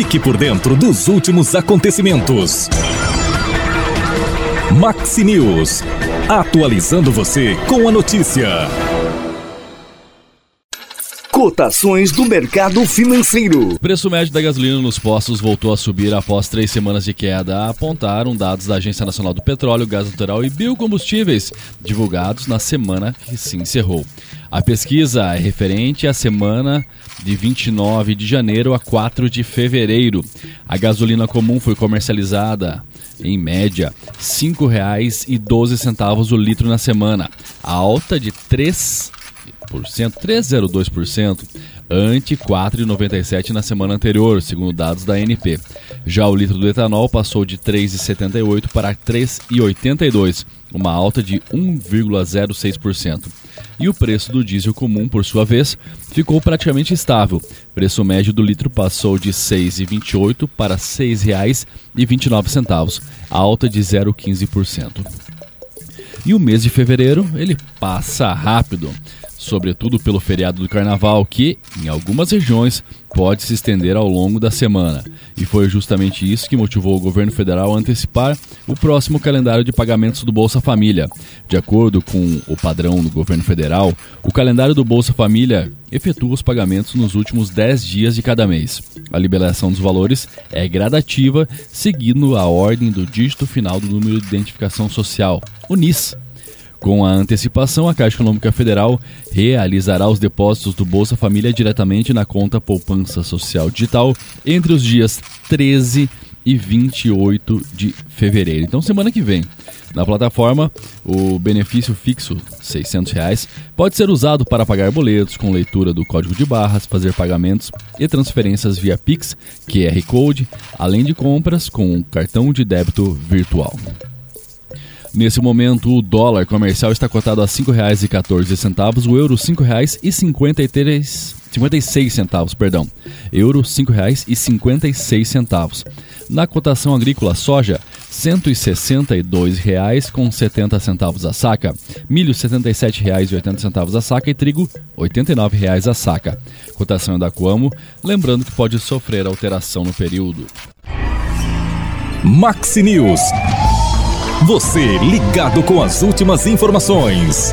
Fique por dentro dos últimos acontecimentos. Maxi News. Atualizando você com a notícia. Cotações do mercado financeiro. O preço médio da gasolina nos postos voltou a subir após três semanas de queda, apontaram dados da Agência Nacional do Petróleo, Gás Natural e Biocombustíveis, divulgados na semana que se encerrou. A pesquisa é referente à semana de 29 de janeiro a 4 de fevereiro. A gasolina comum foi comercializada em média, R$ 5,12 o litro na semana, alta de 3 3,02%, ante 4,97% na semana anterior, segundo dados da ANP. Já o litro do etanol passou de 3,78 para 3,82, uma alta de 1,06%. E o preço do diesel comum, por sua vez, ficou praticamente estável. Preço médio do litro passou de R$ 6,28 para R$ 6,29, alta de 0,15%. E o mês de fevereiro, ele passa rápido sobretudo pelo feriado do carnaval, que, em algumas regiões, pode se estender ao longo da semana. E foi justamente isso que motivou o governo federal a antecipar o próximo calendário de pagamentos do Bolsa Família. De acordo com o padrão do governo federal, o calendário do Bolsa Família efetua os pagamentos nos últimos 10 dias de cada mês. A liberação dos valores é gradativa, seguindo a ordem do dígito final do número de identificação social, o NIS. Com a antecipação, a Caixa Econômica Federal realizará os depósitos do Bolsa Família diretamente na conta Poupança Social Digital entre os dias 13 e 28 de fevereiro. Então, semana que vem. Na plataforma, o benefício fixo, 600 reais, pode ser usado para pagar boletos com leitura do código de barras, fazer pagamentos e transferências via Pix, QR Code, além de compras com cartão de débito virtual. Nesse momento, o dólar comercial está cotado a R$ 5,14, o euro R$ 5,53 56 centavos, perdão. Euro R$ 5,56. Na cotação agrícola, soja R$ 162,70 a saca, milho R$ 77,80 a saca e trigo R$ 89,00 a saca. Cotação da Coamo, lembrando que pode sofrer alteração no período. Maxi News. Você ligado com as últimas informações.